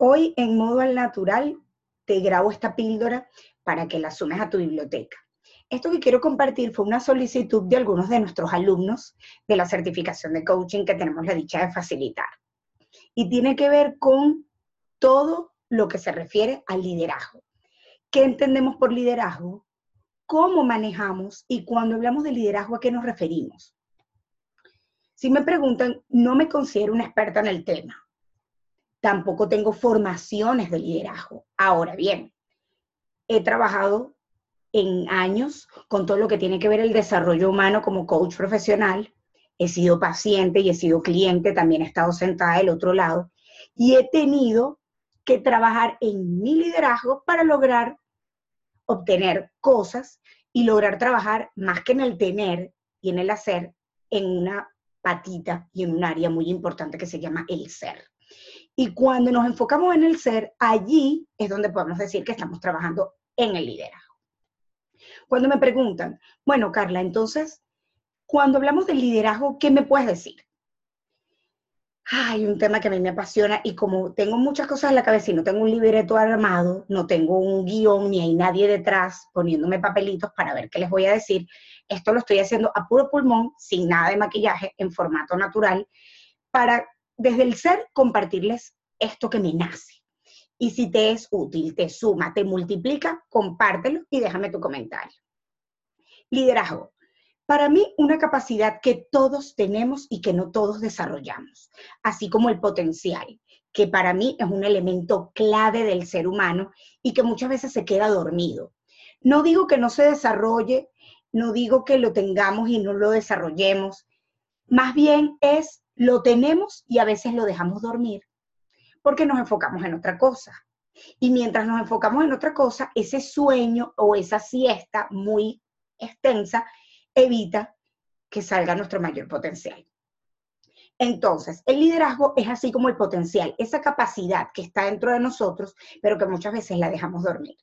Hoy en modo al natural te grabo esta píldora para que la sumes a tu biblioteca. Esto que quiero compartir fue una solicitud de algunos de nuestros alumnos de la certificación de coaching que tenemos la dicha de facilitar. Y tiene que ver con todo lo que se refiere al liderazgo. ¿Qué entendemos por liderazgo? ¿Cómo manejamos? Y cuando hablamos de liderazgo, ¿a qué nos referimos? Si me preguntan, no me considero una experta en el tema tampoco tengo formaciones de liderazgo. Ahora bien, he trabajado en años con todo lo que tiene que ver el desarrollo humano como coach profesional. He sido paciente y he sido cliente, también he estado sentada del otro lado y he tenido que trabajar en mi liderazgo para lograr obtener cosas y lograr trabajar más que en el tener y en el hacer, en una patita y en un área muy importante que se llama el ser. Y cuando nos enfocamos en el ser, allí es donde podemos decir que estamos trabajando en el liderazgo. Cuando me preguntan, bueno, Carla, entonces, cuando hablamos del liderazgo, ¿qué me puedes decir? Hay un tema que a mí me apasiona y como tengo muchas cosas en la cabeza y no tengo un libreto armado, no tengo un guion ni hay nadie detrás poniéndome papelitos para ver qué les voy a decir, esto lo estoy haciendo a puro pulmón, sin nada de maquillaje, en formato natural, para desde el ser compartirles esto que me nace. Y si te es útil, te suma, te multiplica, compártelo y déjame tu comentario. Liderazgo. Para mí, una capacidad que todos tenemos y que no todos desarrollamos, así como el potencial, que para mí es un elemento clave del ser humano y que muchas veces se queda dormido. No digo que no se desarrolle, no digo que lo tengamos y no lo desarrollemos, más bien es lo tenemos y a veces lo dejamos dormir porque nos enfocamos en otra cosa. Y mientras nos enfocamos en otra cosa, ese sueño o esa siesta muy extensa evita que salga nuestro mayor potencial. Entonces, el liderazgo es así como el potencial, esa capacidad que está dentro de nosotros, pero que muchas veces la dejamos dormir.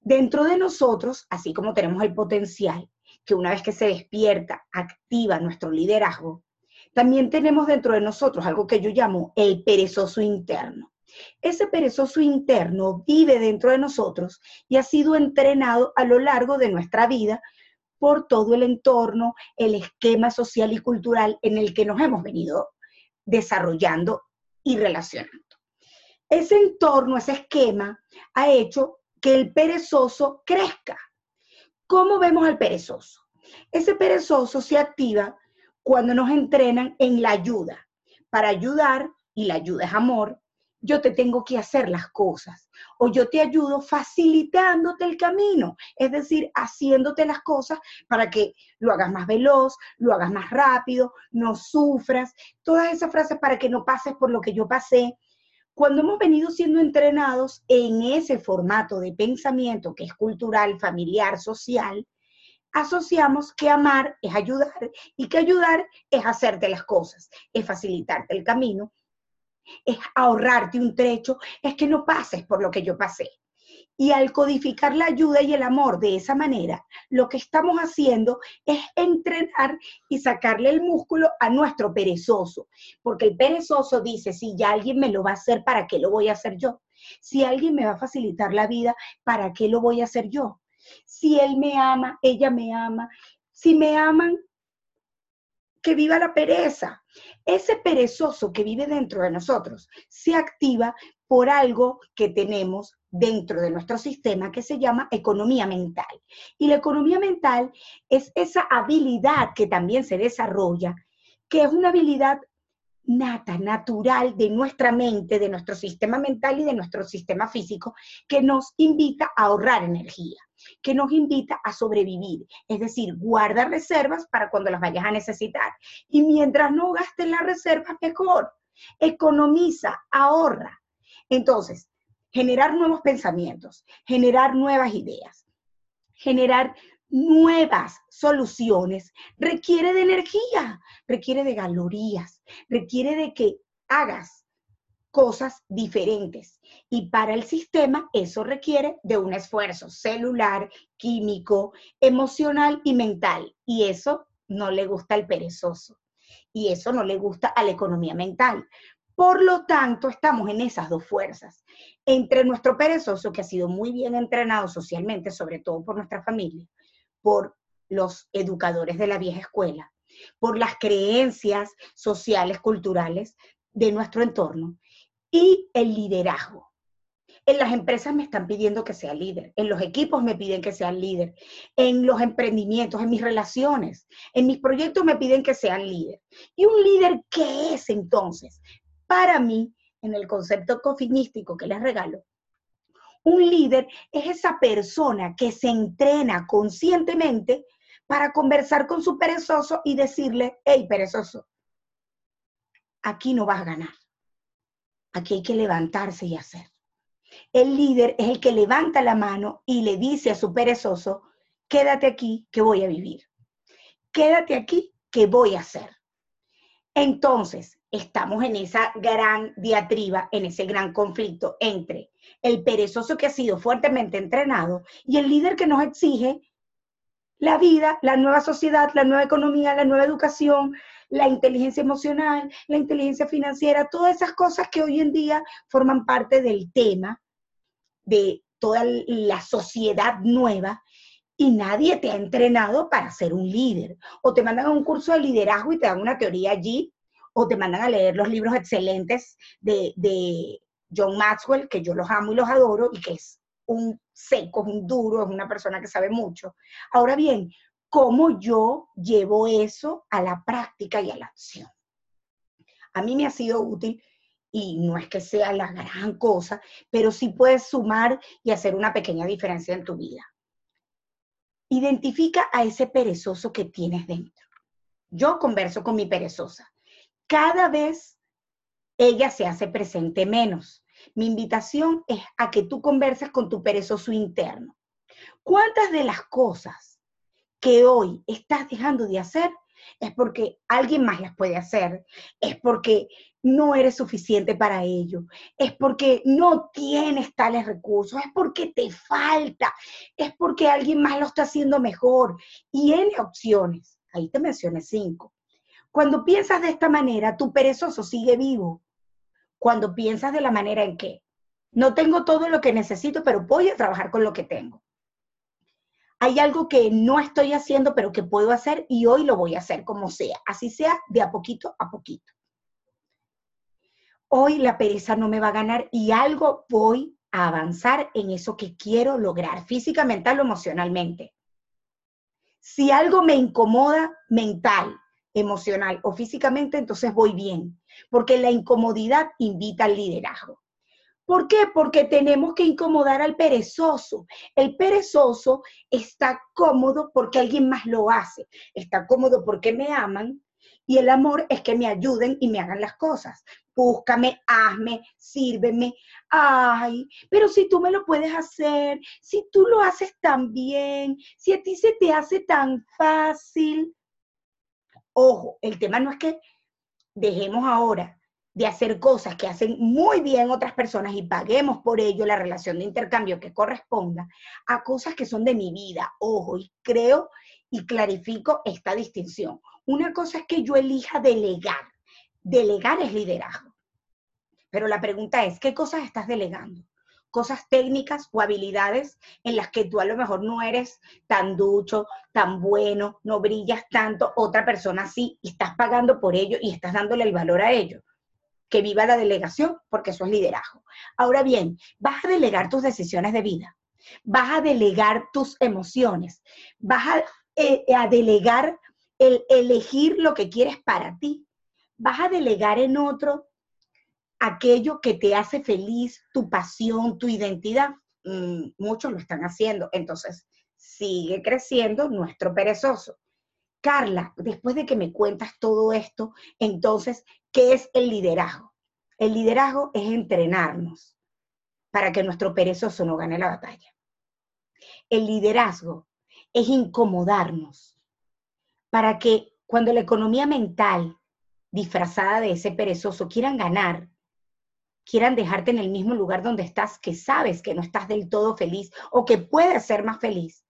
Dentro de nosotros, así como tenemos el potencial, que una vez que se despierta, activa nuestro liderazgo, también tenemos dentro de nosotros algo que yo llamo el perezoso interno. Ese perezoso interno vive dentro de nosotros y ha sido entrenado a lo largo de nuestra vida por todo el entorno, el esquema social y cultural en el que nos hemos venido desarrollando y relacionando. Ese entorno, ese esquema, ha hecho que el perezoso crezca. ¿Cómo vemos al perezoso? Ese perezoso se activa cuando nos entrenan en la ayuda. Para ayudar, y la ayuda es amor, yo te tengo que hacer las cosas o yo te ayudo facilitándote el camino, es decir, haciéndote las cosas para que lo hagas más veloz, lo hagas más rápido, no sufras, todas esas frases para que no pases por lo que yo pasé. Cuando hemos venido siendo entrenados en ese formato de pensamiento que es cultural, familiar, social, asociamos que amar es ayudar y que ayudar es hacerte las cosas, es facilitarte el camino, es ahorrarte un trecho, es que no pases por lo que yo pasé. Y al codificar la ayuda y el amor de esa manera, lo que estamos haciendo es entrenar y sacarle el músculo a nuestro perezoso. Porque el perezoso dice, si ya alguien me lo va a hacer, ¿para qué lo voy a hacer yo? Si alguien me va a facilitar la vida, ¿para qué lo voy a hacer yo? Si él me ama, ella me ama. Si me aman, que viva la pereza. Ese perezoso que vive dentro de nosotros se activa por algo que tenemos dentro de nuestro sistema que se llama economía mental. Y la economía mental es esa habilidad que también se desarrolla, que es una habilidad nata, natural de nuestra mente, de nuestro sistema mental y de nuestro sistema físico, que nos invita a ahorrar energía, que nos invita a sobrevivir. Es decir, guarda reservas para cuando las vayas a necesitar. Y mientras no gastes las reservas, mejor. Economiza, ahorra. Entonces, generar nuevos pensamientos, generar nuevas ideas, generar nuevas soluciones requiere de energía, requiere de calorías, requiere de que hagas cosas diferentes. Y para el sistema eso requiere de un esfuerzo celular, químico, emocional y mental. Y eso no le gusta al perezoso. Y eso no le gusta a la economía mental. Por lo tanto, estamos en esas dos fuerzas. Entre nuestro perezoso, que ha sido muy bien entrenado socialmente, sobre todo por nuestra familia, por los educadores de la vieja escuela, por las creencias sociales, culturales de nuestro entorno, y el liderazgo. En las empresas me están pidiendo que sea líder, en los equipos me piden que sea líder, en los emprendimientos, en mis relaciones, en mis proyectos me piden que sean líder. ¿Y un líder qué es entonces? Para mí, en el concepto cofinístico que les regalo, un líder es esa persona que se entrena conscientemente para conversar con su perezoso y decirle, hey, perezoso, aquí no vas a ganar. Aquí hay que levantarse y hacer. El líder es el que levanta la mano y le dice a su perezoso, quédate aquí que voy a vivir. Quédate aquí que voy a hacer. Entonces, estamos en esa gran diatriba, en ese gran conflicto entre el perezoso que ha sido fuertemente entrenado y el líder que nos exige la vida, la nueva sociedad, la nueva economía, la nueva educación, la inteligencia emocional, la inteligencia financiera, todas esas cosas que hoy en día forman parte del tema de toda la sociedad nueva y nadie te ha entrenado para ser un líder. O te mandan a un curso de liderazgo y te dan una teoría allí, o te mandan a leer los libros excelentes de, de John Maxwell, que yo los amo y los adoro, y que es un seco, un duro, es una persona que sabe mucho. Ahora bien, ¿cómo yo llevo eso a la práctica y a la acción? A mí me ha sido útil y no es que sea la gran cosa, pero sí puedes sumar y hacer una pequeña diferencia en tu vida. Identifica a ese perezoso que tienes dentro. Yo converso con mi perezosa. Cada vez ella se hace presente menos. Mi invitación es a que tú converses con tu perezoso interno. ¿Cuántas de las cosas que hoy estás dejando de hacer es porque alguien más las puede hacer? ¿Es porque no eres suficiente para ello? ¿Es porque no tienes tales recursos? ¿Es porque te falta? ¿Es porque alguien más lo está haciendo mejor? Y en opciones. Ahí te mencioné cinco. Cuando piensas de esta manera, tu perezoso sigue vivo cuando piensas de la manera en que no tengo todo lo que necesito, pero voy a trabajar con lo que tengo. Hay algo que no estoy haciendo, pero que puedo hacer y hoy lo voy a hacer como sea, así sea de a poquito a poquito. Hoy la pereza no me va a ganar y algo voy a avanzar en eso que quiero lograr, física, mental o emocionalmente. Si algo me incomoda mental, emocional o físicamente, entonces voy bien, porque la incomodidad invita al liderazgo. ¿Por qué? Porque tenemos que incomodar al perezoso. El perezoso está cómodo porque alguien más lo hace, está cómodo porque me aman y el amor es que me ayuden y me hagan las cosas. Búscame, hazme, sírveme. Ay, pero si tú me lo puedes hacer, si tú lo haces tan bien, si a ti se te hace tan fácil, Ojo, el tema no es que dejemos ahora de hacer cosas que hacen muy bien otras personas y paguemos por ello la relación de intercambio que corresponda a cosas que son de mi vida. Ojo, y creo y clarifico esta distinción. Una cosa es que yo elija delegar. Delegar es liderazgo. Pero la pregunta es, ¿qué cosas estás delegando? cosas técnicas o habilidades en las que tú a lo mejor no eres tan ducho, tan bueno, no brillas tanto, otra persona sí, y estás pagando por ello y estás dándole el valor a ello. Que viva la delegación, porque eso es liderazgo. Ahora bien, vas a delegar tus decisiones de vida, vas a delegar tus emociones, vas a, eh, delegar el elegir lo que quieres para ti, vas a delegar en otro aquello que te hace feliz, tu pasión, tu identidad. Mm, muchos lo están haciendo. Entonces, sigue creciendo nuestro perezoso. Carla, después de que me cuentas todo esto, entonces, ¿qué es el liderazgo? El liderazgo es entrenarnos para que nuestro perezoso no gane la batalla. El liderazgo es incomodarnos para que cuando la economía mental disfrazada de ese perezoso quieran ganar, quieran dejarte en el mismo lugar donde estás, que sabes que no estás del todo feliz o que puedes ser más feliz,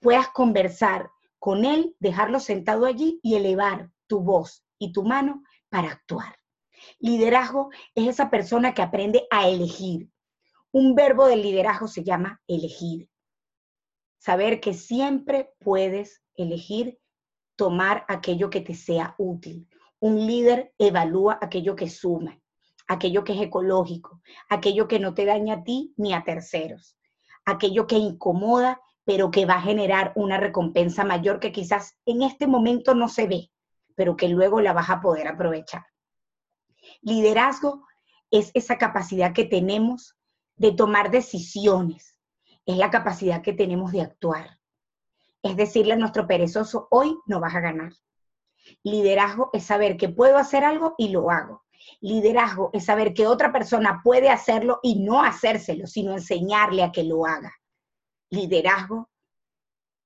puedas conversar con él, dejarlo sentado allí y elevar tu voz y tu mano para actuar. Liderazgo es esa persona que aprende a elegir. Un verbo del liderazgo se llama elegir. Saber que siempre puedes elegir tomar aquello que te sea útil. Un líder evalúa aquello que suma, aquello que es ecológico, aquello que no te daña a ti ni a terceros, aquello que incomoda, pero que va a generar una recompensa mayor que quizás en este momento no se ve, pero que luego la vas a poder aprovechar. Liderazgo es esa capacidad que tenemos de tomar decisiones, es la capacidad que tenemos de actuar. Es decirle a nuestro perezoso, hoy no vas a ganar. Liderazgo es saber que puedo hacer algo y lo hago. Liderazgo es saber que otra persona puede hacerlo y no hacérselo, sino enseñarle a que lo haga. Liderazgo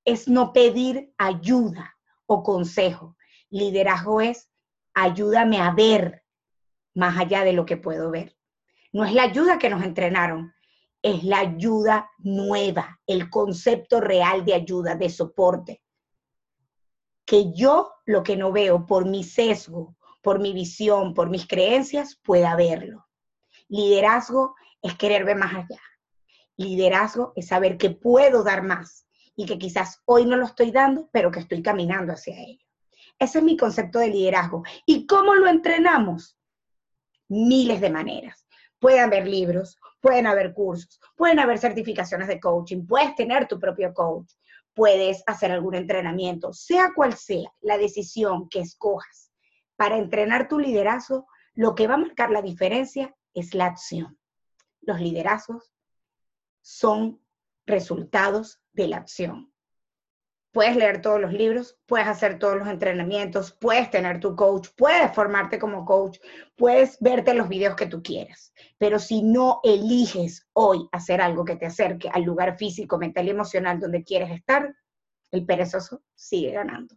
es no pedir ayuda o consejo. Liderazgo es ayúdame a ver más allá de lo que puedo ver. No es la ayuda que nos entrenaron, es la ayuda nueva, el concepto real de ayuda, de soporte. Que yo lo que no veo por mi sesgo, por mi visión, por mis creencias, pueda verlo. Liderazgo es querer ver más allá. Liderazgo es saber que puedo dar más y que quizás hoy no lo estoy dando, pero que estoy caminando hacia ello. Ese es mi concepto de liderazgo. ¿Y cómo lo entrenamos? Miles de maneras. Pueden haber libros, pueden haber cursos, pueden haber certificaciones de coaching, puedes tener tu propio coach, puedes hacer algún entrenamiento, sea cual sea la decisión que escojas para entrenar tu liderazgo, lo que va a marcar la diferencia es la acción. Los liderazgos son resultados de la acción. Puedes leer todos los libros, puedes hacer todos los entrenamientos, puedes tener tu coach, puedes formarte como coach, puedes verte los videos que tú quieras. Pero si no eliges hoy hacer algo que te acerque al lugar físico, mental y emocional donde quieres estar, el perezoso sigue ganando.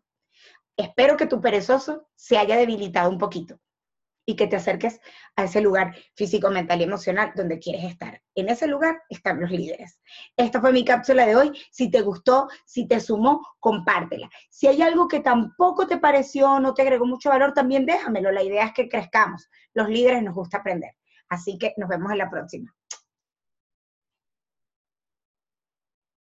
Espero que tu perezoso se haya debilitado un poquito y que te acerques a ese lugar físico, mental y emocional donde quieres estar. En ese lugar están los líderes. Esta fue mi cápsula de hoy. Si te gustó, si te sumó, compártela. Si hay algo que tampoco te pareció, no te agregó mucho valor, también déjamelo. La idea es que crezcamos. Los líderes nos gusta aprender. Así que nos vemos en la próxima.